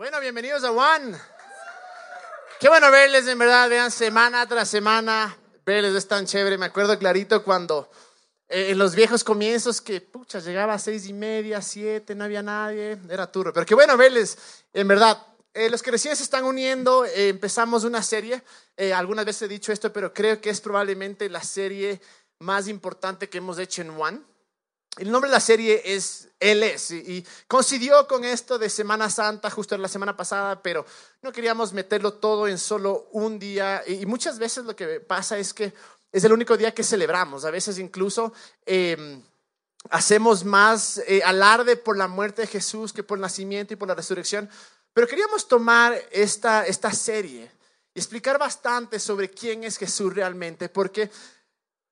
Bueno, bienvenidos a One. Qué bueno verles, en verdad, vean semana tras semana, verles es tan chévere. Me acuerdo clarito cuando eh, en los viejos comienzos que, pucha, llegaba a seis y media, siete, no había nadie, era turro. Pero qué bueno verles, en verdad. Eh, los que recién se están uniendo, eh, empezamos una serie. algunas veces he dicho esto, pero creo que es probablemente la serie más importante que hemos hecho en One. El nombre de la serie es Él es y coincidió con esto de Semana Santa justo la semana pasada, pero no queríamos meterlo todo en solo un día y muchas veces lo que pasa es que es el único día que celebramos, a veces incluso em, hacemos más eh, alarde por la muerte de Jesús que por el nacimiento y por la resurrección, pero queríamos tomar esta, esta serie y explicar bastante sobre quién es Jesús realmente, porque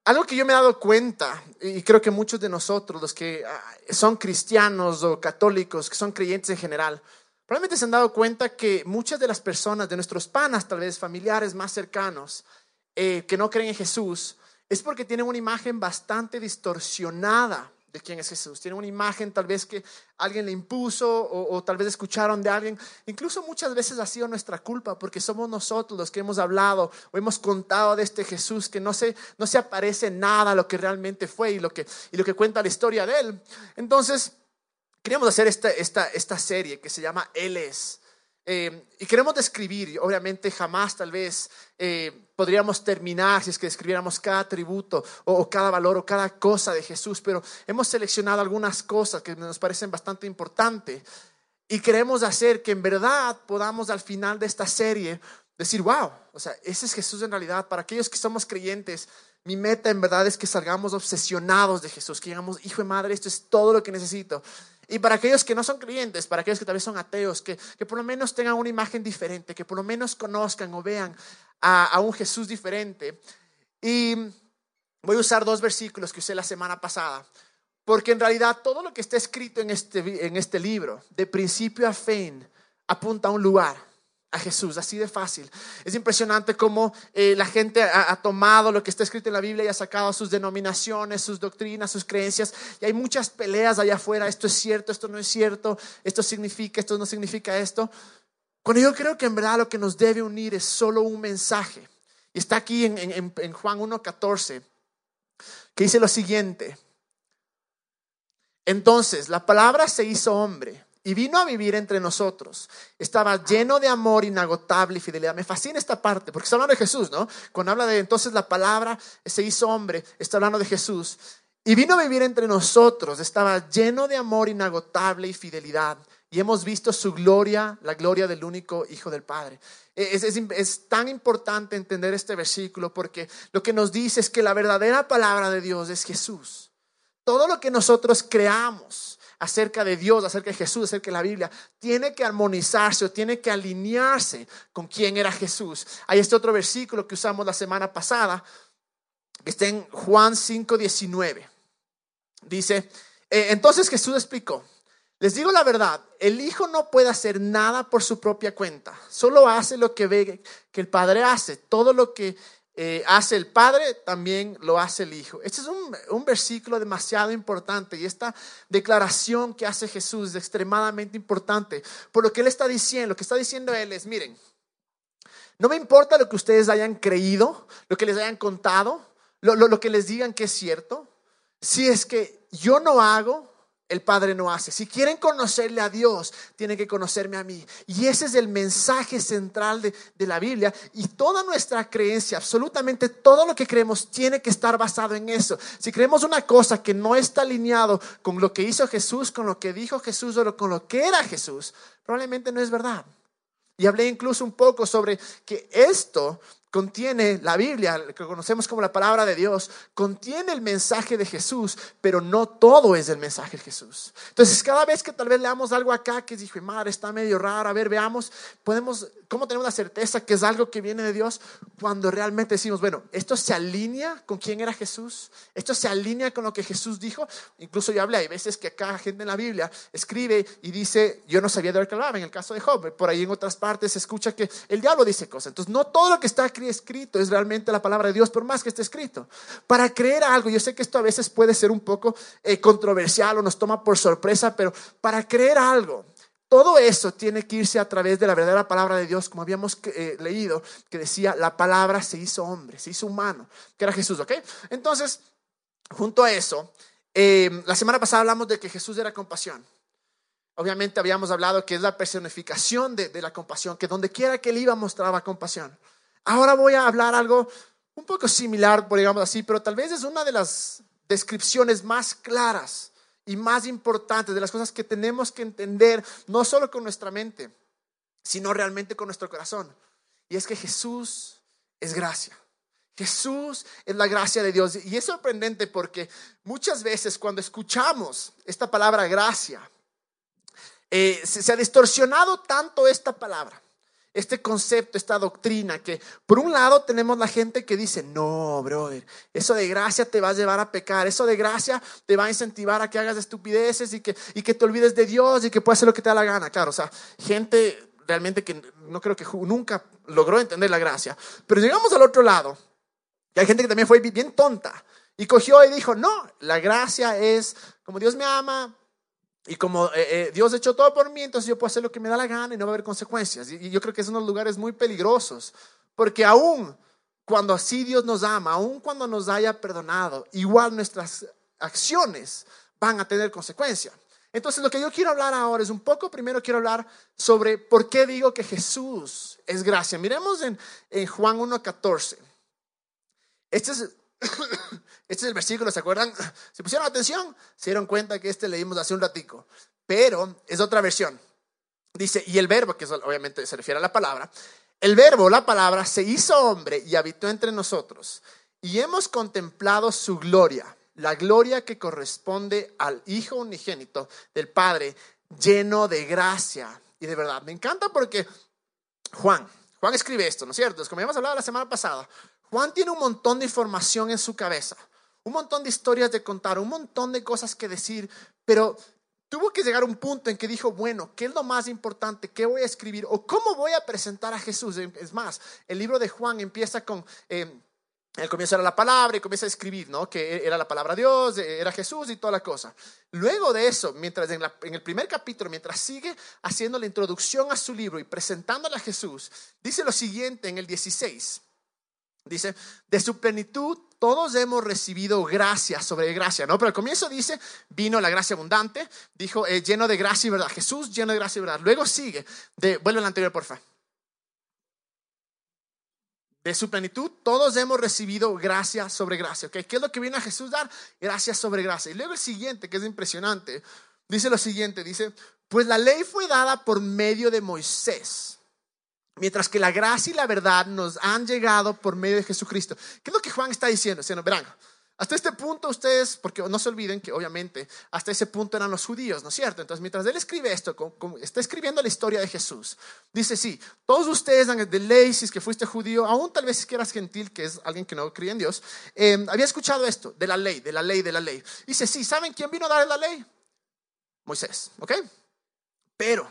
algo que yo me he dado cuenta, y creo que muchos de nosotros, los que ah, son cristianos o católicos, que son creyentes en general, probablemente se han dado cuenta que muchas de las personas, de nuestros panas, tal vez familiares más cercanos, eh, que no creen en Jesús, es porque tienen una imagen bastante distorsionada de quién es Jesús. Tiene una imagen tal vez que alguien le impuso o, tal vez escucharon de alguien. Incluso muchas veces ha sido nuestra culpa porque somos nosotros los que hemos hablado o hemos contado de este Jesús que no se, no se aparece nada a lo que realmente fue y lo que, y lo que cuenta la historia de él. Entonces, queríamos hacer esta, esta, esta serie que se llama Él es. Eh, y queremos describir, obviamente jamás tal vez eh, podríamos terminar si es que describiéramos cada atributo o, cada valor o cada cosa de Jesús, pero hemos seleccionado algunas cosas que nos parecen bastante importantes y queremos hacer que en verdad podamos al final de esta serie decir, wow, o sea, ese es Jesús en realidad. Para aquellos que somos creyentes, mi meta en verdad es que salgamos obsesionados de Jesús, que digamos, hijo de madre, esto es todo lo que necesito. Y para aquellos que no son creyentes, para aquellos que tal vez son ateos, que, que por lo menos tengan una imagen diferente, que por lo menos conozcan o vean a, a un Jesús diferente. Y voy a usar dos versículos que usé la semana pasada, porque en realidad todo lo que está escrito en este, en este libro, de principio a fin, apunta a un lugar a Jesús, así de fácil. Es impresionante cómo eh, la gente ha, tomado lo que está escrito en la Biblia y ha sacado sus denominaciones, sus doctrinas, sus creencias. Y hay muchas peleas allá afuera, esto es cierto, esto no es cierto, esto significa, esto no significa esto. Cuando yo creo que en verdad lo que nos debe unir es solo un mensaje. Y está aquí en, en, en Juan 1.14, que dice lo siguiente. Entonces, la palabra se hizo hombre y vino a vivir entre nosotros. Estaba lleno de amor inagotable y fidelidad. Me fascina esta parte, porque está hablando de Jesús, ¿no? Cuando habla de entonces la palabra se hizo hombre, está hablando de Jesús. Y vino a vivir entre nosotros. Estaba lleno de amor inagotable y fidelidad. Y hemos visto su gloria, la gloria del único Hijo del Padre. Es, es, tan importante entender este versículo porque lo que nos dice es que la verdadera palabra de Dios es Jesús. Todo lo que nosotros creamos, acerca de Dios, acerca de Jesús, acerca de la Biblia, tiene que armonizarse o tiene que alinearse con quién era Jesús. Hay este otro versículo que usamos la semana pasada, que está en Juan 5:19. Dice, eh, entonces Jesús explicó, les digo la verdad, el Hijo no puede hacer nada por su propia cuenta, solo hace lo que ve que el Padre hace, todo lo que eh, hace el Padre, también lo hace el Hijo. Este es un, un, versículo demasiado importante y esta declaración que hace Jesús es extremadamente importante. Por lo que Él está diciendo, lo que está diciendo Él es, miren, no me importa lo que ustedes hayan creído, lo que les hayan contado, lo, lo, lo que les digan que es cierto. Si es que yo no hago el Padre no hace. Si quieren conocerle a Dios, tienen que conocerme a mí. Y ese es el mensaje central de, la Biblia. Y toda nuestra creencia, absolutamente todo lo que creemos, tiene que estar basado en eso. Si creemos una cosa que no está alineado con lo que hizo Jesús, con lo que dijo Jesús o con lo que era Jesús, probablemente no es verdad. Y hablé incluso un poco sobre que esto contiene la Biblia, que conocemos como la palabra de Dios, contiene el mensaje de Jesús, pero no todo es el mensaje de Jesús. Entonces, cada vez que tal vez leamos algo acá que dijo, madre, está medio raro, a ver, veamos, podemos, ¿cómo tenemos la certeza que es algo que viene de Dios? Cuando realmente decimos, bueno, esto se alinea con quién era Jesús, esto se alinea con lo que Jesús dijo. Incluso yo hablé, hay veces que acá gente en la Biblia escribe y dice, yo no sabía de lo que hablaba, en el caso de Job, por ahí en otras partes se escucha que el diablo dice cosas. Entonces, no todo lo que está aquí escrito es realmente la palabra de Dios, por más que esté escrito. Para creer algo, yo sé que esto a veces puede ser un poco eh, controversial o nos toma por sorpresa, pero para creer algo, todo eso tiene que irse a través de la verdadera palabra de Dios, como habíamos eh, leído, que decía, la palabra se hizo hombre, se hizo humano, que era Jesús, ¿ok? Entonces, junto a eso, eh, la semana pasada hablamos de que Jesús era compasión. Obviamente habíamos hablado que es la personificación de, de la compasión, que donde quiera que él iba mostraba compasión. Ahora voy a hablar algo un poco similar, por digamos así, pero tal vez es una de las descripciones más claras y más importantes de las cosas que tenemos que entender, no solo con nuestra mente, sino realmente con nuestro corazón. Y es que Jesús es gracia. Jesús es la gracia de Dios. Y es sorprendente porque muchas veces cuando escuchamos esta palabra gracia, eh, se ha distorsionado tanto esta palabra este concepto, esta doctrina, que por un lado tenemos la gente que dice, no, brother, eso de gracia te va a llevar a pecar, eso de gracia te va a incentivar a que hagas estupideces y que, y que te olvides de Dios y que puedas hacer lo que te da la gana. Claro, o sea, gente realmente que no creo que nunca logró entender la gracia. Pero llegamos al otro lado, y hay gente que también fue bien tonta y cogió y dijo, no, la gracia es como Dios me ama, y como eh, eh, Dios ha hecho todo por mí, entonces yo puedo hacer lo que me da la gana y no va a haber consecuencias. Y, yo creo que es unos lugares muy peligrosos, porque aún cuando así Dios nos ama, aún cuando nos haya perdonado, igual nuestras acciones van a tener consecuencias. Entonces lo que yo quiero hablar ahora es un poco, primero quiero hablar sobre por qué digo que Jesús es gracia. Miremos en, en Juan 1.14. Este es Este es el versículo, ¿se acuerdan? Si pusieron atención, se dieron cuenta que este leímos hace un ratico, pero es otra versión. Dice, y el verbo, que obviamente se refiere a la palabra, el verbo, la palabra, se hizo hombre y habitó entre nosotros, y hemos contemplado su gloria, la gloria que corresponde al Hijo unigénito del Padre, lleno de gracia y de verdad. Me encanta porque Juan, Juan escribe esto, ¿no es cierto? Es como habíamos hablado la semana pasada. Juan tiene un montón de información en su cabeza, un montón de historias de contar, un montón de cosas que decir, pero tuvo que llegar a un punto en que dijo, bueno, ¿qué es lo más importante? ¿Qué voy a escribir? ¿O cómo voy a presentar a Jesús? Es más, el libro de Juan empieza con... Eh, el comienzo era la palabra y comienza a escribir, ¿no? Que era la palabra de Dios, eh, era Jesús y toda la cosa. Luego de eso, mientras en, en, el primer capítulo, mientras sigue haciendo la introducción a su libro y presentándole a Jesús, dice lo siguiente en el 16. Dice, de su plenitud todos hemos recibido gracia sobre gracia, ¿no? Pero al comienzo dice, vino la gracia abundante, dijo, eh, lleno de gracia y verdad. Jesús lleno de gracia y verdad. Luego sigue, de, vuelve al anterior, porfa. De su plenitud todos hemos recibido gracia sobre gracia, ¿ok? ¿Qué es lo que viene a Jesús dar? Gracia sobre gracia. Y luego el siguiente, que es impresionante, dice lo siguiente, dice, pues la ley fue dada por medio de Moisés Mientras que la gracia y la verdad nos han llegado por medio de Jesucristo. ¿Qué es lo que Juan está diciendo? verán, hasta este punto ustedes, porque no se olviden que obviamente hasta ese punto eran los judíos, ¿no es cierto? Entonces, mientras él escribe esto, está escribiendo la historia de Jesús, dice, sí, todos ustedes de ley, si es que fuiste judío, aún tal vez si que eras gentil, que es alguien que no creía en Dios, eh, había escuchado esto, de la ley, de la ley, de la ley. Dice, sí, ¿saben quién vino a dar la ley? Moisés, ¿ok? Pero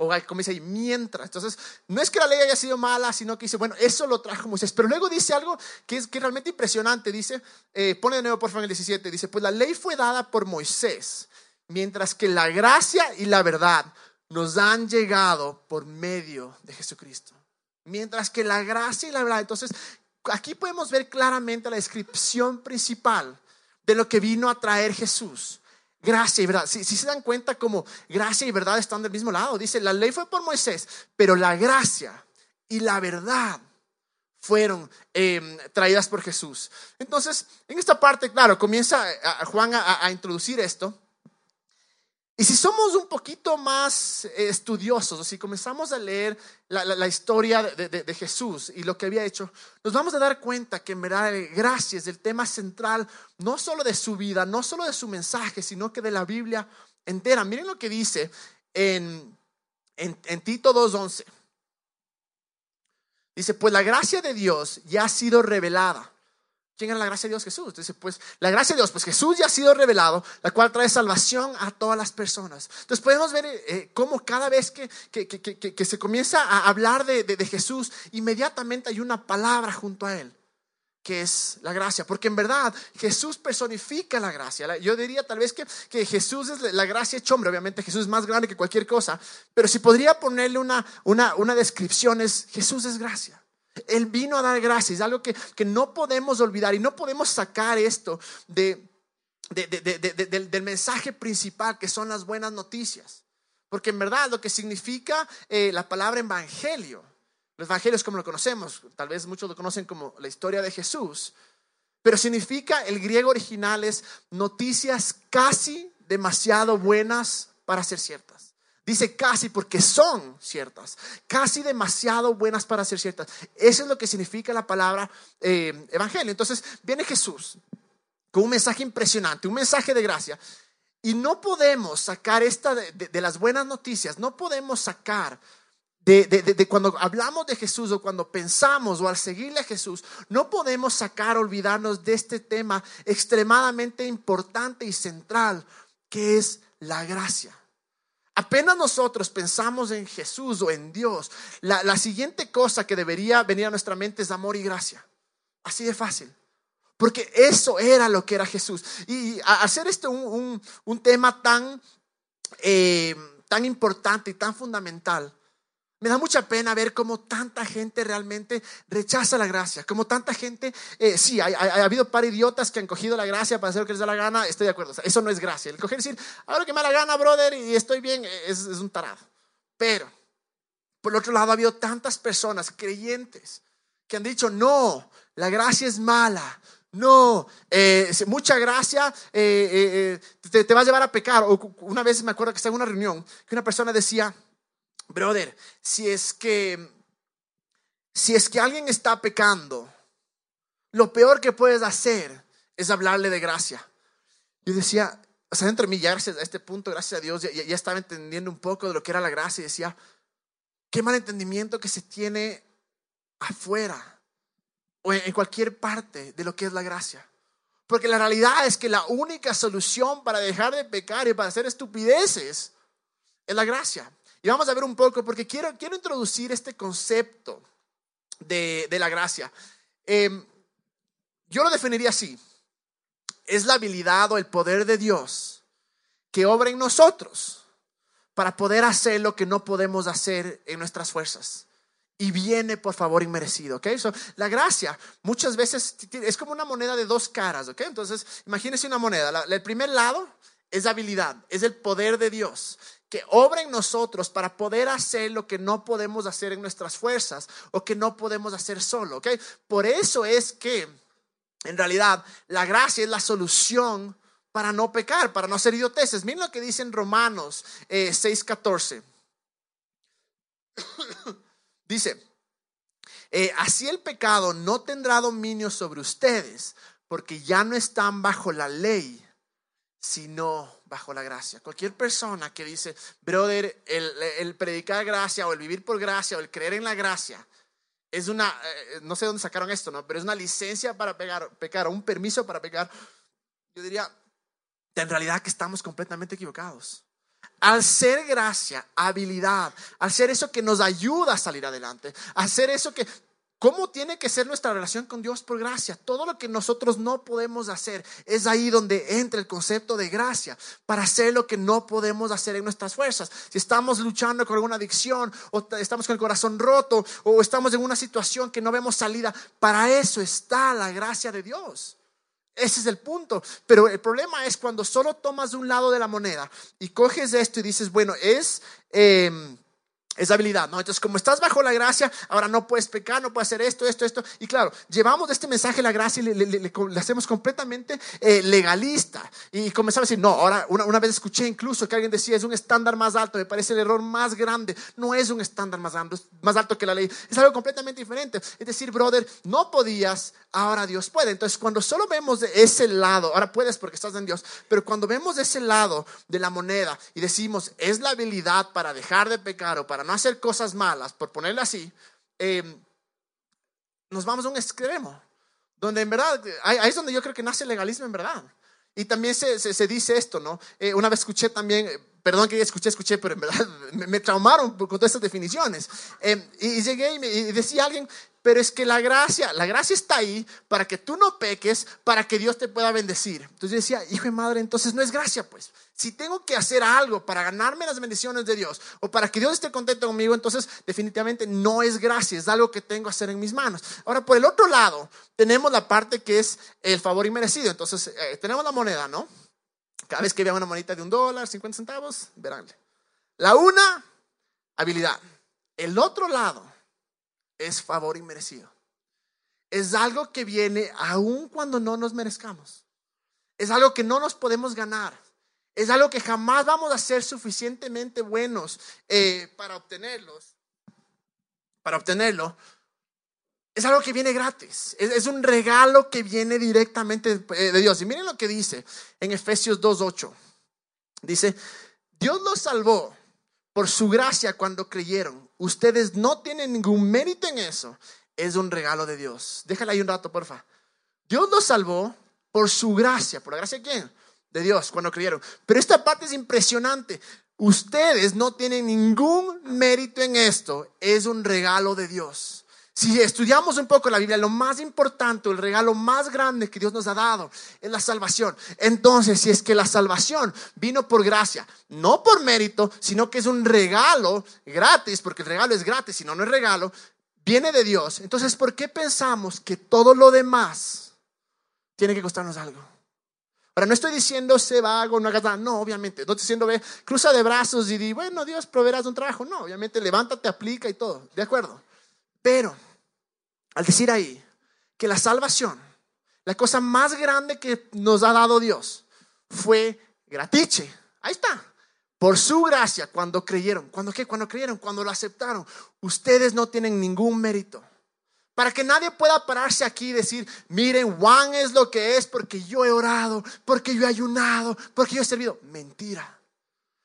o como dice ahí, mientras. Entonces, no es que la ley haya sido mala, sino que dice, bueno, eso lo trajo Moisés. Pero luego dice algo que es, que realmente impresionante. Dice, eh, pone de nuevo por favor el 17, dice, pues la ley fue dada por Moisés, mientras que la gracia y la verdad nos han llegado por medio de Jesucristo. Mientras que la gracia y la verdad. Entonces, aquí podemos ver claramente la descripción principal de lo que vino a traer Jesús gracia y verdad. Si, se dan cuenta como gracia y verdad están del mismo lado. Dice, la ley fue por Moisés, pero la gracia y la verdad fueron em, traídas por Jesús. Entonces, en esta parte, claro, comienza a, Juan a introducir esto. Y si somos un poquito más eh, estudiosos, o si comenzamos a leer la, historia de, Jesús y lo que había hecho, nos vamos a dar cuenta que en verdad gracias el tema central, no solo de su vida, no solo de su mensaje, sino que de la Biblia entera. Miren lo que dice en, en, en Tito 2.11. Dice, pues la gracia de Dios ya ha sido revelada ¿Quién era la gracia de Dios? Jesús. Entonces, pues la gracia de Dios, pues Jesús ya ha sido revelado, la cual trae salvación a todas las personas. Entonces podemos ver eh, cómo cada vez que, que, se comienza a hablar de, de, Jesús, inmediatamente hay una palabra junto a él que es la gracia, porque en verdad Jesús personifica la gracia. Yo diría tal vez que, que Jesús es la gracia hecho hombre, obviamente Jesús es más grande que cualquier cosa, pero si podría ponerle una, una, una descripción es Jesús es gracia. Él vino a dar gracia, es algo que, que no podemos olvidar y no podemos sacar esto de, de, del, del, mensaje principal que son las buenas noticias. Porque en verdad lo que significa eh, la palabra evangelio los evangelios como lo conocemos, tal vez muchos lo conocen como la historia de Jesús, pero significa, el griego original es noticias casi demasiado buenas para ser ciertas. Dice casi porque son ciertas, casi demasiado buenas para ser ciertas. Eso es lo que significa la palabra eh, evangelio. Entonces viene Jesús con un mensaje impresionante, un mensaje de gracia. Y no podemos sacar esta de las buenas noticias, no podemos sacar de, cuando hablamos de Jesús o cuando pensamos o al seguirle a Jesús, no podemos sacar, olvidarnos de este tema extremadamente importante y central, que es la gracia. Apenas nosotros pensamos en Jesús o en Dios, la, siguiente cosa que debería venir a nuestra mente es amor y gracia. Así de fácil. Porque eso era lo que era Jesús. Y hacer esto un, tema tan, eh, tan importante y tan fundamental, me da mucha pena ver cómo tanta gente realmente rechaza la gracia, como tanta gente, eh, sí, ha, habido par idiotas que han cogido la gracia para hacer lo que les da la gana, estoy de acuerdo, eso no es gracia. El coger y decir, ahora que me da la gana, brother, y estoy bien, es, un tarado. Pero, por el otro lado, ha habido tantas personas creyentes que han dicho, no, la gracia es mala, no, eh, mucha gracia eh, te, te, va a llevar a pecar. O una vez me acuerdo que estaba en una reunión que una persona decía, brother, si es que, si es que alguien está pecando, lo peor que puedes hacer es hablarle de gracia. Yo decía, o sea, dentro de mí ya a este punto, gracias a Dios, ya, ya, estaba entendiendo un poco de lo que era la gracia y decía, qué mal entendimiento que se tiene afuera o en cualquier parte de lo que es la gracia. Porque la realidad es que la única solución para dejar de pecar y para hacer estupideces es la gracia. Y vamos a ver un poco, porque quiero, quiero introducir este concepto de, la gracia. Em, yo lo definiría así. Es la habilidad o el poder de Dios que obra en nosotros para poder hacer lo que no podemos hacer en nuestras fuerzas. Y viene por favor inmerecido, ¿ok? la gracia muchas veces es como una moneda de dos caras, ¿ok? Entonces, imagínense una moneda. el primer lado es habilidad, es el poder de Dios que obra en nosotros para poder hacer lo que no podemos hacer en nuestras fuerzas o que no podemos hacer solo, ¿ok? Por eso es que en realidad la gracia es la solución para no pecar, para no hacer idioteces. Miren lo que dice en Romanos 6:14. Eh, dice, eh, así el pecado no tendrá dominio sobre ustedes, porque ya no están bajo la ley, sino bajo la gracia. Cualquier persona que dice, brother, el, predicar gracia o el vivir por gracia o el creer en la gracia, es una, eh, no sé dónde sacaron esto, ¿no? Pero es una licencia para pegar, pecar o un permiso para pecar. Yo diría, en realidad que estamos completamente equivocados. Al ser gracia, habilidad, al ser eso que nos ayuda a salir adelante, ser eso que ¿Cómo tiene que ser nuestra relación con Dios por gracia? Todo lo que nosotros no podemos hacer es ahí donde entra el concepto de gracia, para hacer lo que no podemos hacer en nuestras fuerzas. Si estamos luchando con alguna adicción o estamos con el corazón roto o estamos en una situación que no vemos salida, para eso está la gracia de Dios. Ese es el punto. Pero el problema es cuando solo tomas de un lado de la moneda y coges esto y dices, bueno, es... Eh, es habilidad, ¿no? Entonces, como estás bajo la gracia, ahora no puedes pecar, no puedes hacer esto, esto, esto. Y claro, llevamos este mensaje la gracia y le, hacemos completamente eh, legalista. Y comenzamos a decir, no, ahora una, una, vez escuché incluso que alguien decía, es un estándar más alto, me parece el error más grande. No es un estándar más alto, más alto que la ley, es algo completamente diferente. Es decir, brother, no podías, ahora Dios puede. Entonces, cuando solo vemos de ese lado, ahora puedes porque estás en Dios, pero cuando vemos de ese lado de la moneda y decimos, es la habilidad para dejar de pecar o para no hacer cosas malas, por ponerlo así, eh, nos vamos a un extremo, donde en verdad, ahí, es donde yo creo que nace el legalismo en verdad. Y también se, se, dice esto, ¿no? Eh, una vez escuché también perdón que escuché, escuché, pero en verdad me, traumaron con todas estas definiciones. Eh, y, llegué y, me, y decía alguien, pero es que la gracia, la gracia está ahí para que tú no peques, para que Dios te pueda bendecir. Entonces yo decía, hijo de madre, entonces no es gracia, pues. Si tengo que hacer algo para ganarme las bendiciones de Dios o para que Dios esté contento conmigo, entonces definitivamente no es gracia, es algo que tengo que hacer en mis manos. Ahora, por el otro lado, tenemos la parte que es el favor inmerecido. Entonces, eh, tenemos la moneda, ¿no? Cada vez que vean una monedita de un dólar, 50 centavos, verán. La una, habilidad. El otro lado es favor inmerecido. Es algo que viene aun cuando no nos merezcamos. Es algo que no nos podemos ganar. Es algo que jamás vamos a ser suficientemente buenos eh, para obtenerlos. Para obtenerlo. Es algo que viene gratis. Es, un regalo que viene directamente eh, de Dios. Y miren lo que dice en Efesios 2.8. Dice, Dios los salvó por su gracia cuando creyeron. Ustedes no tienen ningún mérito en eso. Es un regalo de Dios. Déjala ahí un rato, porfa. Dios los salvó por su gracia. ¿Por la gracia de quién? De Dios, cuando creyeron. Pero esta parte es impresionante. Ustedes no tienen ningún mérito en esto. Es un regalo de Dios. Si estudiamos un poco la Biblia, lo más importante, el regalo más grande que Dios nos ha dado es la salvación. Entonces, si es que la salvación vino por gracia, no por mérito, sino que es un regalo gratis, porque el regalo es gratis, si no, no es regalo, viene de Dios. Entonces, ¿por qué pensamos que todo lo demás tiene que costarnos algo? Ahora, no estoy diciendo se va algo, no hagas nada. No, obviamente. No estoy diciendo ve, cruza de brazos y di, bueno, Dios proveerás un trabajo. No, obviamente, levántate, aplica y todo. De acuerdo. Pero al decir ahí que la salvación, la cosa más grande que nos ha dado Dios, fue gratiche. Ahí está. Por su gracia, cuando creyeron. ¿Cuándo qué? Cuando creyeron, cuando lo aceptaron. Ustedes no tienen ningún mérito. Para que nadie pueda pararse aquí y decir, miren, Juan es lo que es porque yo he orado, porque yo he ayunado, porque yo he servido. Mentira.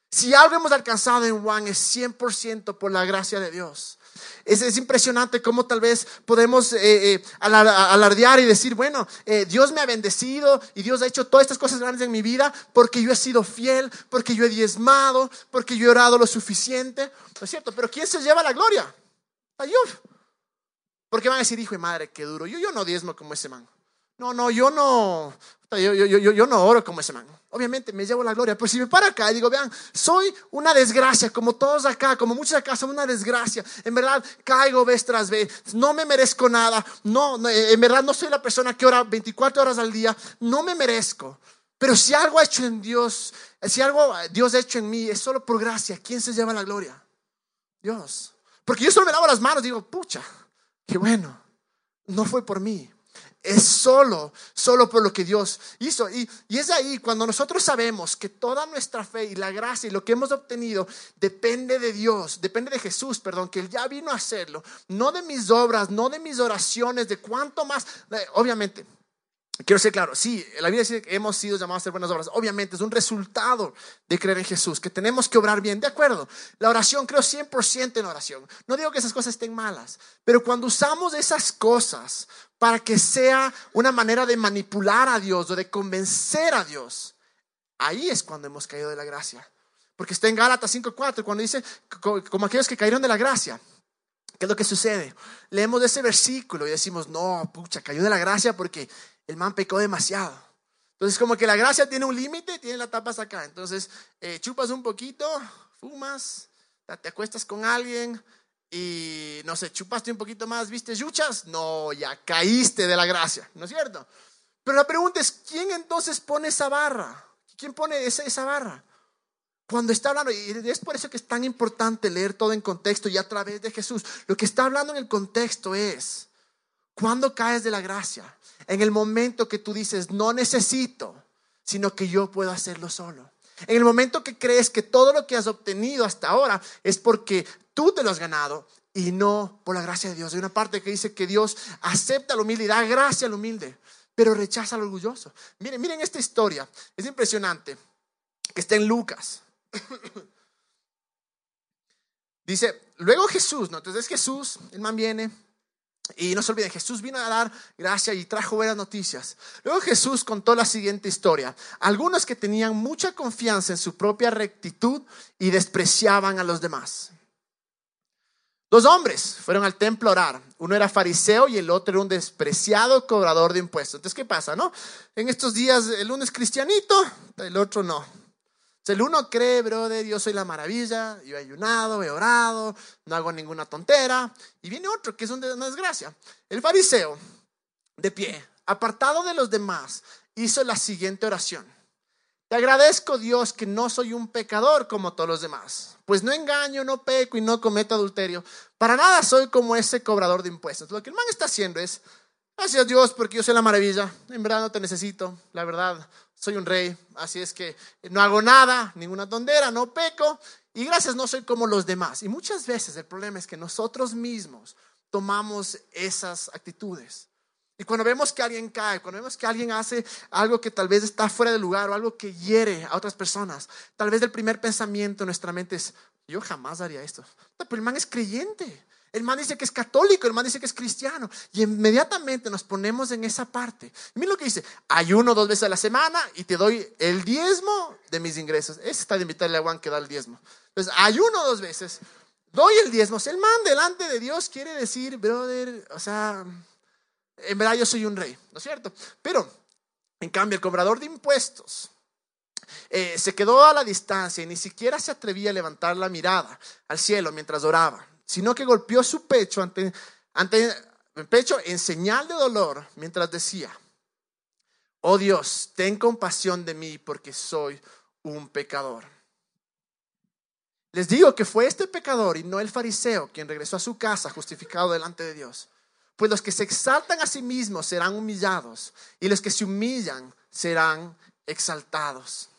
Si algo hemos alcanzado en Juan es 100% por la gracia de Dios. Es, impresionante cómo tal vez podemos eh, eh, alardear y decir, bueno, eh, Dios me ha bendecido y Dios ha hecho todas estas cosas grandes en mi vida porque yo he sido fiel, porque yo he diezmado, porque yo he orado lo suficiente. ¿No es cierto? Pero ¿quién se lleva la gloria? Dios. Porque van a decir, hijo y madre, qué duro. Yo, yo no diezmo como ese man. No, no, yo no, yo, yo, yo, no oro como ese man. Obviamente me llevo la gloria, pero si me paro acá y digo, vean, soy una desgracia, como todos acá, como muchos acá, son una desgracia. En verdad, caigo vez tras vez, no me merezco nada, no, en verdad no soy la persona que ora 24 horas al día, no me merezco. Pero si algo ha hecho en Dios, si algo Dios ha hecho en mí, es solo por gracia. ¿Quién se lleva la gloria? Dios. Porque yo solo me lavo las manos, digo, pucha, qué bueno, no fue por mí es solo, solo por lo que Dios hizo. Y, y, es ahí cuando nosotros sabemos que toda nuestra fe y la gracia y lo que hemos obtenido depende de Dios, depende de Jesús, perdón, que Él ya vino a hacerlo, no de mis obras, no de mis oraciones, de cuánto más, eh, obviamente. Quiero ser claro, sí, la Biblia dice que hemos sido llamados a hacer buenas obras. Obviamente es un resultado de creer en Jesús, que tenemos que obrar bien. De acuerdo, la oración, creo 100% en oración. No digo que esas cosas estén malas, pero cuando usamos esas cosas para que sea una manera de manipular a Dios o de convencer a Dios, ahí es cuando hemos caído de la gracia. Porque está en Gálatas 5.4, cuando dice, como aquellos que cayeron de la gracia. ¿Qué es lo que sucede? Leemos ese versículo y decimos, no, pucha, cayó de la gracia porque el man pecó demasiado. Entonces, como que la gracia tiene un límite, tiene la tapa acá. Entonces, eh, chupas un poquito, fumas, te acuestas con alguien, y no sé, chupaste un poquito más, viste yuchas, no, ya caíste de la gracia, ¿no es cierto? Pero la pregunta es, ¿quién entonces pone esa barra? ¿Quién pone esa, esa barra? Cuando está hablando, y es por eso que es tan importante leer todo en contexto y a través de Jesús, lo que está hablando en el contexto es, ¿cuándo caes de la gracia? En el momento que tú dices, no necesito, sino que yo puedo hacerlo solo. En el momento que crees que todo lo que has obtenido hasta ahora es porque Tú te lo has ganado y no por la gracia de Dios. Hay una parte que dice que Dios acepta al humilde y da gracia al humilde, pero rechaza al orgulloso. Miren, miren esta historia. Es impresionante está en Lucas. Dice, luego Jesús, ¿no? Entonces Jesús, el man viene Y no se olviden, Jesús vino a dar gracia y trajo buenas noticias. Luego Jesús contó la siguiente historia. Algunos que tenían mucha confianza en su propia rectitud y despreciaban a los demás. Dos hombres fueron al templo a orar. Uno era fariseo y el otro era un despreciado cobrador de impuestos. Entonces, ¿qué pasa, no? En estos días, el uno es cristianito, el otro no el uno cree, brother, yo soy la maravilla, yo he ayunado, he orado, no hago ninguna tontera. Y viene otro que es una desgracia. El fariseo, de pie, apartado de los demás, hizo la siguiente oración. Te agradezco, Dios, que no soy un pecador como todos los demás, pues no engaño, no peco y no cometo adulterio. Para nada soy como ese cobrador de impuestos. Lo que el man está haciendo es, gracias Dios, porque yo soy la maravilla, en verdad no te necesito, la verdad, soy un rey, así es que no hago nada, ninguna tondera, no peco y gracias no soy como los demás. Y muchas veces el problema es que nosotros mismos tomamos esas actitudes. Y cuando vemos que alguien cae, cuando vemos que alguien hace algo que tal vez está fuera de lugar o algo que hiere a otras personas, tal vez el primer pensamiento en nuestra mente es, yo jamás haría esto. Pero el man es creyente. El man dice que es católico, el man dice que es cristiano. Y inmediatamente nos ponemos en esa parte. mira lo que dice, ayuno dos veces a la semana y te doy el diezmo de mis ingresos. Ese está de invitarle a Juan que da el diezmo. Entonces, ayuno dos veces, doy el diezmo. el man delante de Dios quiere decir, brother, o sea, en verdad yo soy un rey, ¿no es cierto? Pero, en cambio, el cobrador de impuestos eh, se quedó a la distancia y ni siquiera se atrevía a levantar la mirada al cielo mientras oraba sino que golpeó su pecho ante, ante el pecho en señal de dolor mientras decía, oh Dios, ten compasión de mí porque soy un pecador. Les digo que fue este pecador y no el fariseo quien regresó a su casa justificado delante de Dios. Pues los que se exaltan a sí mismos serán humillados y los que se humillan serán exaltados.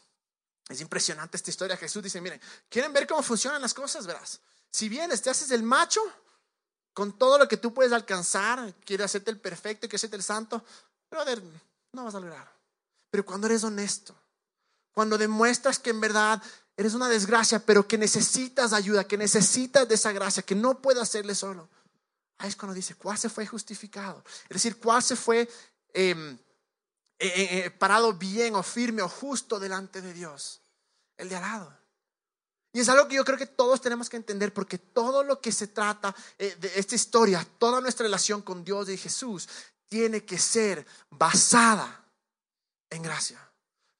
Es impresionante esta historia. Jesús dice, miren, ¿quieren ver cómo funcionan las cosas? Verás. Si vienes, te haces el macho con todo lo que tú puedes alcanzar, quieres hacerte el perfecto, quieres hacerte el santo, brother, no vas a lograr. Pero cuando eres honesto, cuando demuestras que en verdad eres una desgracia, pero que necesitas ayuda, que necesitas de esa gracia, que no puedes hacerle solo, ahí es cuando dice, ¿cuál se fue justificado? Es decir, ¿cuál se fue em, eh, eh, eh, parado bien o firme o justo delante de Dios? El de al lado. Y es algo que yo creo que todos tenemos que entender porque todo lo que se trata eh, de esta historia, toda nuestra relación con Dios y Jesús, tiene que ser basada en gracia.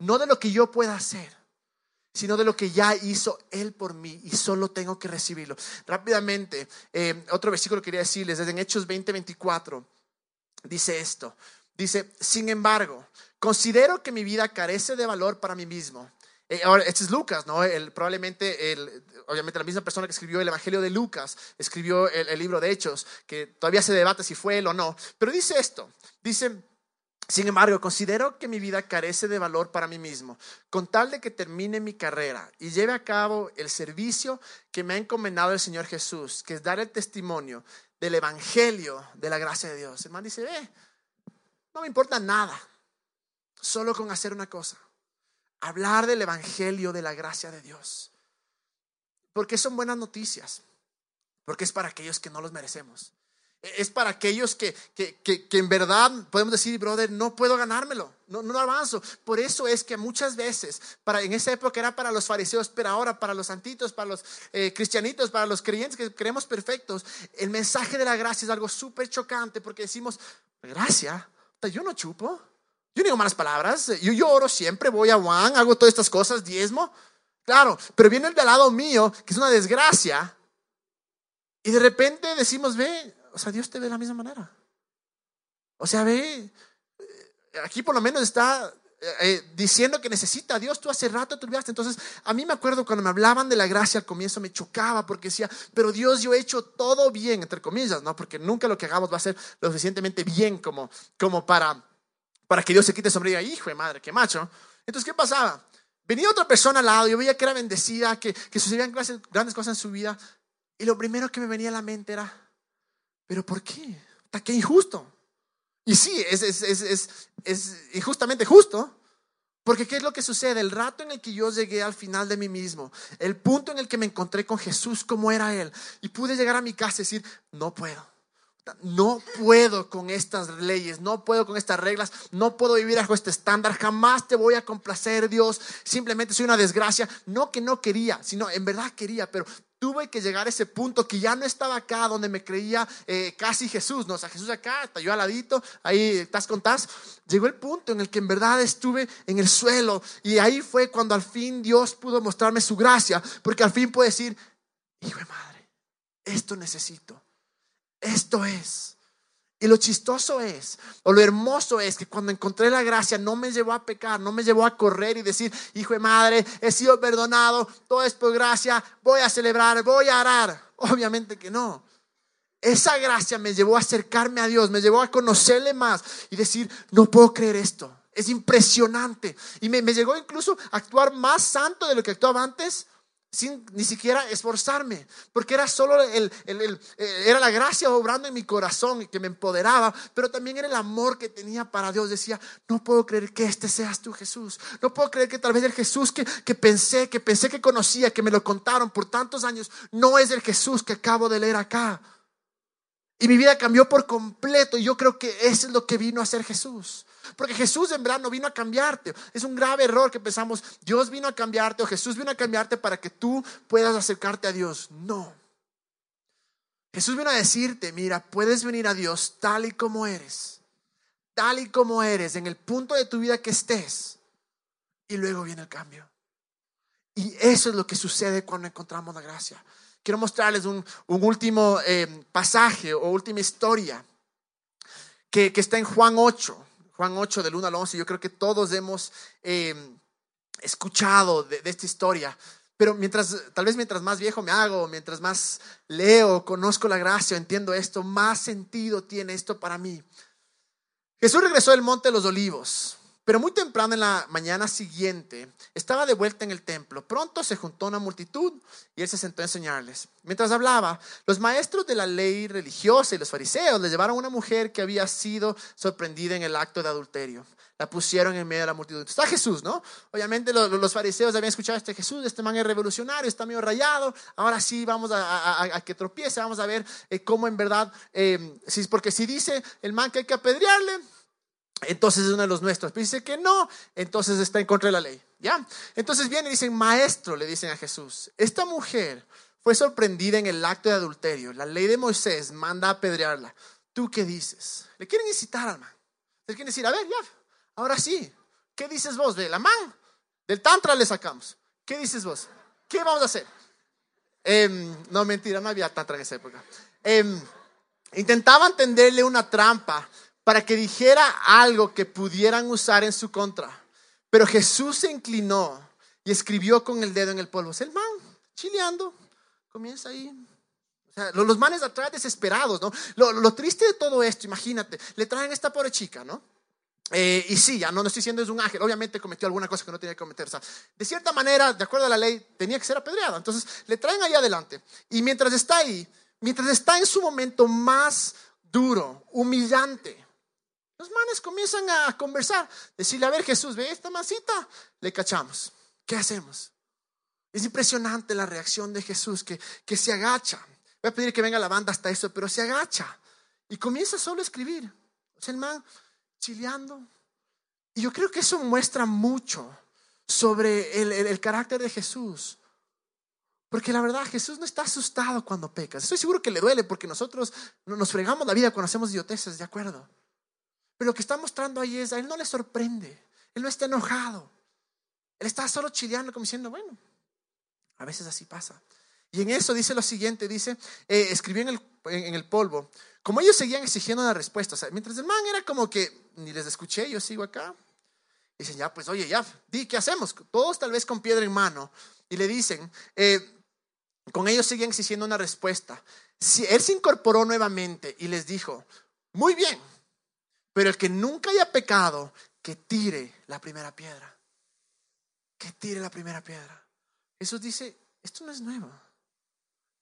No de lo que yo pueda hacer, sino de lo que ya hizo Él por mí y solo tengo que recibirlo. Rápidamente, eh, otro versículo que quería decirles, desde en Hechos 20, 24, dice esto. Dice, sin embargo, considero que mi vida carece de valor para mí mismo ahora, este es Lucas, ¿no? El, probablemente, el, obviamente, la misma persona que escribió el Evangelio de Lucas, escribió el, libro de Hechos, que todavía se debate si fue él o no. Pero dice esto: dice, sin embargo, considero que mi vida carece de valor para mí mismo, con tal de que termine mi carrera y lleve a cabo el servicio que me ha encomendado el Señor Jesús, que es dar el testimonio del Evangelio de la gracia de Dios. El man dice, eh, no me importa nada, solo con hacer una cosa hablar del Evangelio de la gracia de Dios. Porque son buenas noticias, porque es para aquellos que no los merecemos. Es para aquellos que, que, que, en verdad podemos decir, brother, no puedo ganármelo, no, no avanzo. Por eso es que muchas veces, para, en esa época era para los fariseos, pero ahora para los santitos, para los eh, cristianitos, para los creyentes que creemos perfectos, el mensaje de la gracia es algo súper chocante porque decimos, gracia, yo no chupo, yo no digo malas palabras, yo, yo oro siempre, voy a Juan, hago todas estas cosas, diezmo. Claro, pero viene el de al lado mío, que es una desgracia, y de repente decimos, ve, o sea, Dios te ve de la misma manera. O sea, ve, eh, aquí por lo menos está eh, eh, diciendo que necesita a Dios. Tú hace rato te olvidaste. Entonces, a mí me acuerdo cuando me hablaban de la gracia al comienzo me chocaba porque decía, pero Dios, yo he hecho todo bien, entre comillas, ¿no? Porque nunca lo que hagamos va a ser lo suficientemente bien como, como para para que Dios se quite sobre ella. Hijo de madre, qué macho. Entonces, ¿qué pasaba? Venía otra persona al lado, yo veía que era bendecida, que, que sucedían grandes cosas en su vida. Y lo primero que me venía a la mente era, ¿pero por qué? ¿Está qué injusto? Y sí, es, es, es, es, injustamente justo. Porque ¿qué es lo que sucede? El rato en el que yo llegué al final de mí mismo, el punto en el que me encontré con Jesús como era Él, y pude llegar a mi casa y decir, no puedo, no puedo con estas leyes, no puedo con estas reglas, no puedo vivir bajo este estándar, jamás te voy a complacer, Dios, simplemente soy una desgracia. No que no quería, sino en verdad quería, pero tuve que llegar a ese punto que ya no estaba acá donde me creía eh, casi Jesús, no, o sea, Jesús acá, está yo al ladito, ahí estás con tas. Llegó el punto en el que en verdad estuve en el suelo y ahí fue cuando al fin Dios pudo mostrarme su gracia, porque al fin puedo decir, hijo de madre, esto necesito esto es. Y lo chistoso es, o lo hermoso es, que cuando encontré la gracia no me llevó a pecar, no me llevó a correr y decir, hijo de madre, he sido perdonado, todo es por gracia, voy a celebrar, voy a arar. Obviamente que no. Esa gracia me llevó a acercarme a Dios, me llevó a conocerle más y decir, no puedo creer esto. Es impresionante. Y me, me llegó incluso a actuar más santo de lo que actuaba antes sin ni siquiera esforzarme, porque era solo el, el, eh, era la gracia obrando en mi corazón que me empoderaba, pero también era el amor que tenía para Dios. Decía, no puedo creer que este seas tú, Jesús. No puedo creer que tal vez el Jesús que, que pensé, que pensé que conocía, que me lo contaron por tantos años, no es el Jesús que acabo de leer acá. Y mi vida cambió por completo. Y yo creo que eso es lo que vino a ser Jesús. Porque Jesús en verdad no vino a cambiarte. Es un grave error que pensamos, Dios vino a cambiarte o Jesús vino a cambiarte para que tú puedas acercarte a Dios. No. Jesús vino a decirte, mira, puedes venir a Dios tal y como eres. Tal y como eres, en el punto de tu vida que estés. Y luego viene el cambio. Y eso es lo que sucede cuando encontramos la gracia. Quiero mostrarles un, último eh, pasaje o última historia que, que está en Juan 8. Juan 8 del 1 al 11, yo creo que todos hemos em, escuchado de, esta historia. Pero mientras, tal vez mientras más viejo me hago, mientras más leo, conozco la gracia, entiendo esto, más sentido tiene esto para mí. Jesús regresó del monte de los olivos. Pero muy temprano en la mañana siguiente estaba de vuelta en el templo. Pronto se juntó una multitud y él se sentó a enseñarles. Mientras hablaba, los maestros de la ley religiosa y los fariseos le llevaron a una mujer que había sido sorprendida en el acto de adulterio. La pusieron en medio de la multitud. Está Jesús, ¿no? Obviamente los, fariseos habían escuchado a este Jesús, este man es revolucionario, está medio rayado. Ahora sí vamos a, que tropiece, vamos a ver eh, cómo en verdad, eh, porque si dice el man que hay que apedrearle, entonces es uno de los nuestros. Pero dice que no, entonces está en contra de la ley. ¿Ya? Entonces vienen y dicen, maestro, le dicen a Jesús, esta mujer fue sorprendida en el acto de adulterio. La ley de Moisés manda a apedrearla. ¿Tú qué dices? Le quieren incitar al man. Le quieren decir, a ver, ya, ahora sí. ¿Qué dices vos? De la man, del tantra le sacamos. ¿Qué dices vos? ¿Qué vamos a hacer? Em, no, mentira, no había tantra en esa época. Eh, intentaban tenderle una trampa para que dijera algo que pudieran usar en su contra. Pero Jesús se inclinó y escribió con el dedo en el polvo. Es el man, chileando, comienza ahí. O sea, los manes atrás desesperados, ¿no? Lo, triste de todo esto, imagínate, le traen a esta pobre chica, ¿no? Eh, y sí, ya no, no estoy diciendo es un ángel, obviamente cometió alguna cosa que no tenía que cometer. De cierta manera, de acuerdo a la ley, tenía que ser apedreada. Entonces, le traen ahí adelante. Y mientras está ahí, mientras está en su momento más duro, humillante, los manes comienzan a conversar, decirle, a ver Jesús, ve esta masita, le cachamos. ¿Qué hacemos? Es impresionante la reacción de Jesús que, que se agacha. Voy a pedir que venga la banda hasta eso, pero se agacha y comienza solo a escribir. O sea, el man chileando. Y yo creo que eso muestra mucho sobre el, el, carácter de Jesús. Porque la verdad, Jesús no está asustado cuando pecas. Estoy seguro que le duele porque nosotros nos fregamos la vida cuando hacemos idioteces, ¿de acuerdo? Lo que está mostrando ahí es, a él no le sorprende, él no está enojado, él está solo chileando como diciendo, bueno, a veces así pasa. Y en eso dice lo siguiente, dice, eh, en el, en el, polvo, como ellos seguían exigiendo una respuesta, mientras el man era como que, ni les escuché, yo sigo acá, dicen, ya, pues oye, ya, di, ¿qué hacemos? Todos tal vez con piedra en mano, y le dicen, eh, con ellos seguían exigiendo una respuesta. Si él se incorporó nuevamente y les dijo, muy bien, pero el que nunca haya pecado, que tire la primera piedra. Que tire la primera piedra. Jesús dice, esto no es nuevo.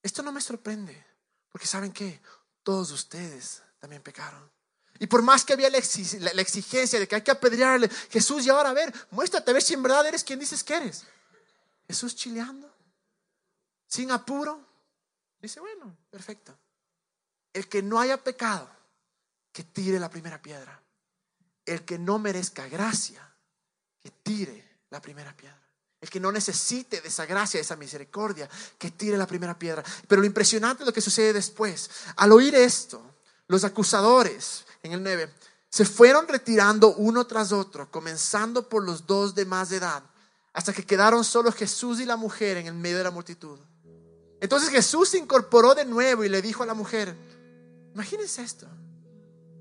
Esto no me sorprende. Porque saben que todos ustedes también pecaron. Y por más que había la, exigencia de que hay que apedrearle, Jesús, y ahora a ver, muéstrate a ver si en verdad eres quien dices que eres. Jesús chileando, sin apuro. Dice, bueno, perfecto. el que no haya pecado, que tire la primera piedra. El que no merezca gracia, que tire la primera piedra. El que no necesite de esa gracia, de esa misericordia, que tire la primera piedra. Pero lo impresionante es lo que sucede después. Al oír esto, los acusadores, en el 9, se fueron retirando uno tras otro, comenzando por los dos de más edad, hasta que quedaron solo Jesús y la mujer en el medio de la multitud. Entonces Jesús se incorporó de nuevo y le dijo a la mujer, imagínense esto,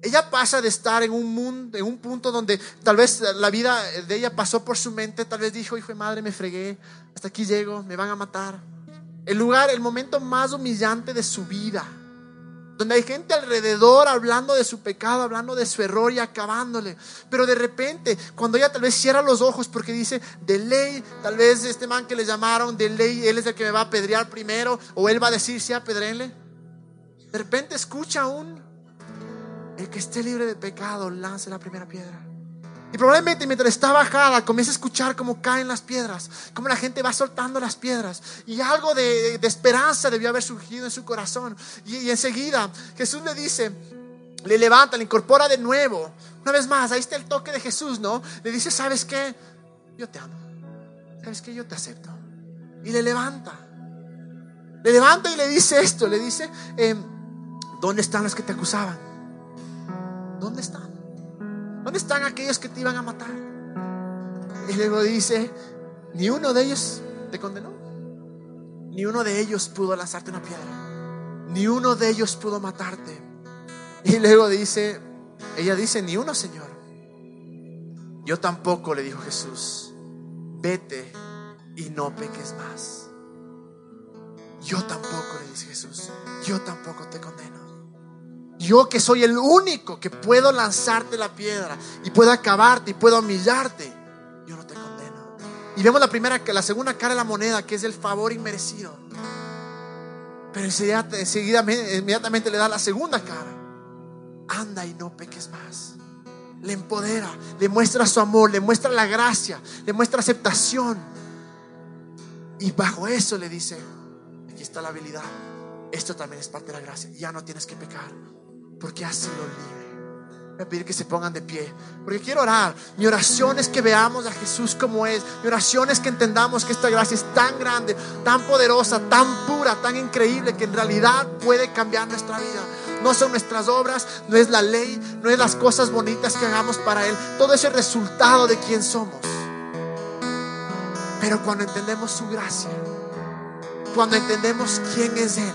ella pasa de estar en un mundo, en un punto donde tal vez la vida de ella pasó por su mente, tal vez dijo, hijo de madre, me fregué, hasta aquí llego, me van a matar. El lugar, el momento más humillante de su vida, donde hay gente alrededor hablando de su pecado, hablando de su error y acabándole. Pero de repente, cuando ella tal vez cierra los ojos porque dice, de ley, tal vez este man que le llamaron, de ley, él es el que me va a apedrear primero, o él va a decir, sí, apedrenle. De repente escucha un el que esté libre de pecado, lance la primera piedra. Y probablemente mientras está bajada, comienza a escuchar cómo caen las piedras, cómo la gente va soltando las piedras. Y algo de, esperanza debió haber surgido en su corazón. Y, enseguida Jesús le dice, le levanta, le incorpora de nuevo. Una vez más, ahí está el toque de Jesús, ¿no? Le dice, ¿sabes qué? Yo te amo. ¿Sabes qué? Yo te acepto. Y le levanta. Le levanta y le dice esto, le dice, em, ¿dónde están los que te acusaban? ¿Dónde están? ¿Dónde están aquellos que te iban a matar? Y luego dice, ni uno de ellos te condenó. Ni uno de ellos pudo lanzarte una piedra. Ni uno de ellos pudo matarte. Y luego dice, ella dice, ni uno, Señor. Yo tampoco, le dijo Jesús, vete y no peques más. Yo tampoco, le dice Jesús, yo tampoco te condeno. Yo que soy el único que puedo lanzarte la piedra y puedo acabarte y puedo humillarte, yo no te condeno. Y vemos la primera, la segunda cara de la moneda, que es el favor inmerecido. Pero enseguida, inmediatamente le da la segunda cara. Anda y no peques más. Le empodera, le muestra su amor, le muestra la gracia, le muestra aceptación. Y bajo eso le dice, aquí está la habilidad. Esto también es parte de la gracia. Ya no tienes que pecar porque ha sido libre. Voy a pedir que se pongan de pie, porque quiero orar. Mi oración es que veamos a Jesús como es. Mi oración es que entendamos que esta gracia es tan grande, tan poderosa, tan pura, tan increíble, que en realidad puede cambiar nuestra vida. No son nuestras obras, no es la ley, no es las cosas bonitas que hagamos para Él. Todo es el resultado de quién somos. Pero cuando entendemos su gracia, cuando entendemos quién es Él,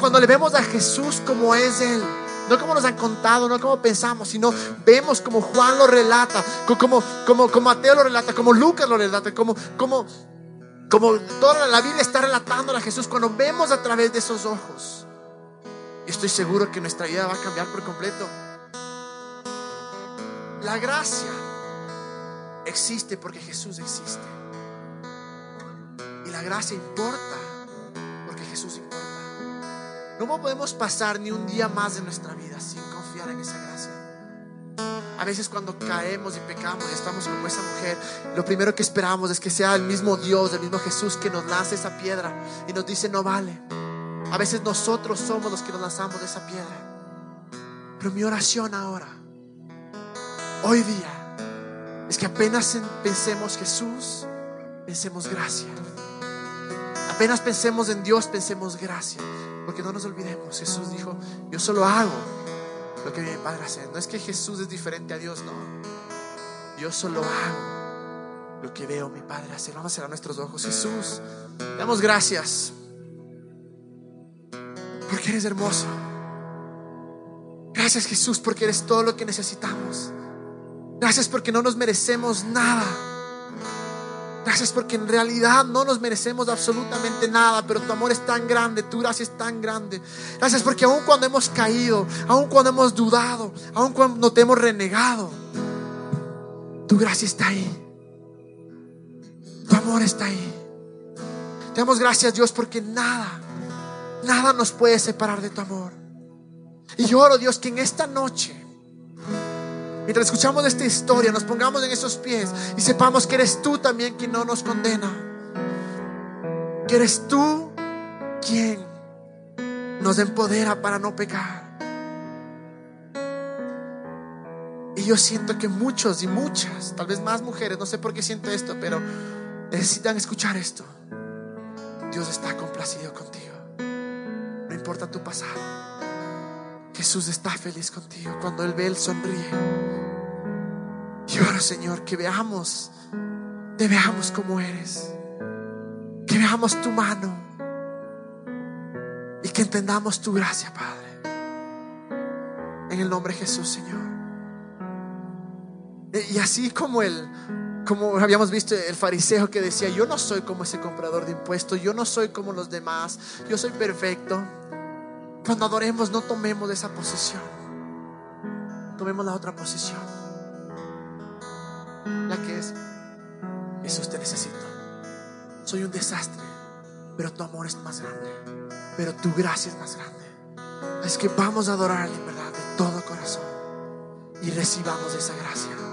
cuando le vemos a Jesús como es Él, no como nos han contado, no como pensamos, sino vemos como Juan lo relata, como, como, como Mateo lo relata, como Lucas lo relata, como, como, como toda la Biblia está relatando a Jesús. Cuando vemos a través de esos ojos, estoy seguro que nuestra vida va a cambiar por completo. La gracia existe porque Jesús existe. Y la gracia importa porque Jesús importa. No podemos pasar ni un día más de nuestra vida sin confiar en esa gracia. A veces cuando caemos y pecamos y estamos como esa mujer, lo primero que esperamos es que sea el mismo Dios, el mismo Jesús que nos lance esa piedra y nos dice no vale. A veces nosotros somos los que nos lanzamos de esa piedra. Pero mi oración ahora, hoy día, es que apenas pensemos Jesús, pensemos gracia. Apenas pensemos en Dios, pensemos gracia. Porque no nos olvidemos, Jesús dijo, yo solo hago lo que mi Padre hace. No es que Jesús es diferente a Dios, no. Yo solo hago lo que veo mi Padre hacer. Vamos a cerrar nuestros ojos. Jesús, damos gracias. Porque eres hermoso. Gracias Jesús porque eres todo lo que necesitamos. Gracias porque no nos merecemos nada. Gracias porque en realidad no nos merecemos absolutamente nada, pero tu amor es tan grande, tu gracia es tan grande. Gracias porque aun cuando hemos caído, aun cuando hemos dudado, aun cuando te hemos renegado, tu gracia está ahí. Tu amor está ahí. Te damos gracias Dios porque nada, nada nos puede separar de tu amor. Y yo oro Dios que en esta noche Mientras escuchamos esta historia, nos pongamos en esos pies y sepamos que eres tú también quien no nos condena. Que eres tú quien nos empodera para no pecar. Y yo siento que muchos y muchas, tal vez más mujeres, no sé por qué siento esto, pero necesitan escuchar esto. Dios está complacido contigo. No importa tu pasado. Jesús está feliz contigo. Cuando Él ve, Él sonríe. Y ahora, Señor, que veamos, te veamos como eres. Que veamos tu mano. Y que entendamos tu gracia, Padre. En el nombre de Jesús, Señor. Y así como el, como habíamos visto el fariseo que decía, yo no soy como ese comprador de impuestos, yo no soy como los demás, yo soy perfecto. Cuando adoremos no tomemos esa posición, tomemos la otra posición, la que es, Jesús te necesito, soy un desastre, pero tu amor es más grande, pero tu gracia es más grande. Es que vamos a adorarle en verdad de todo corazón y recibamos esa gracia.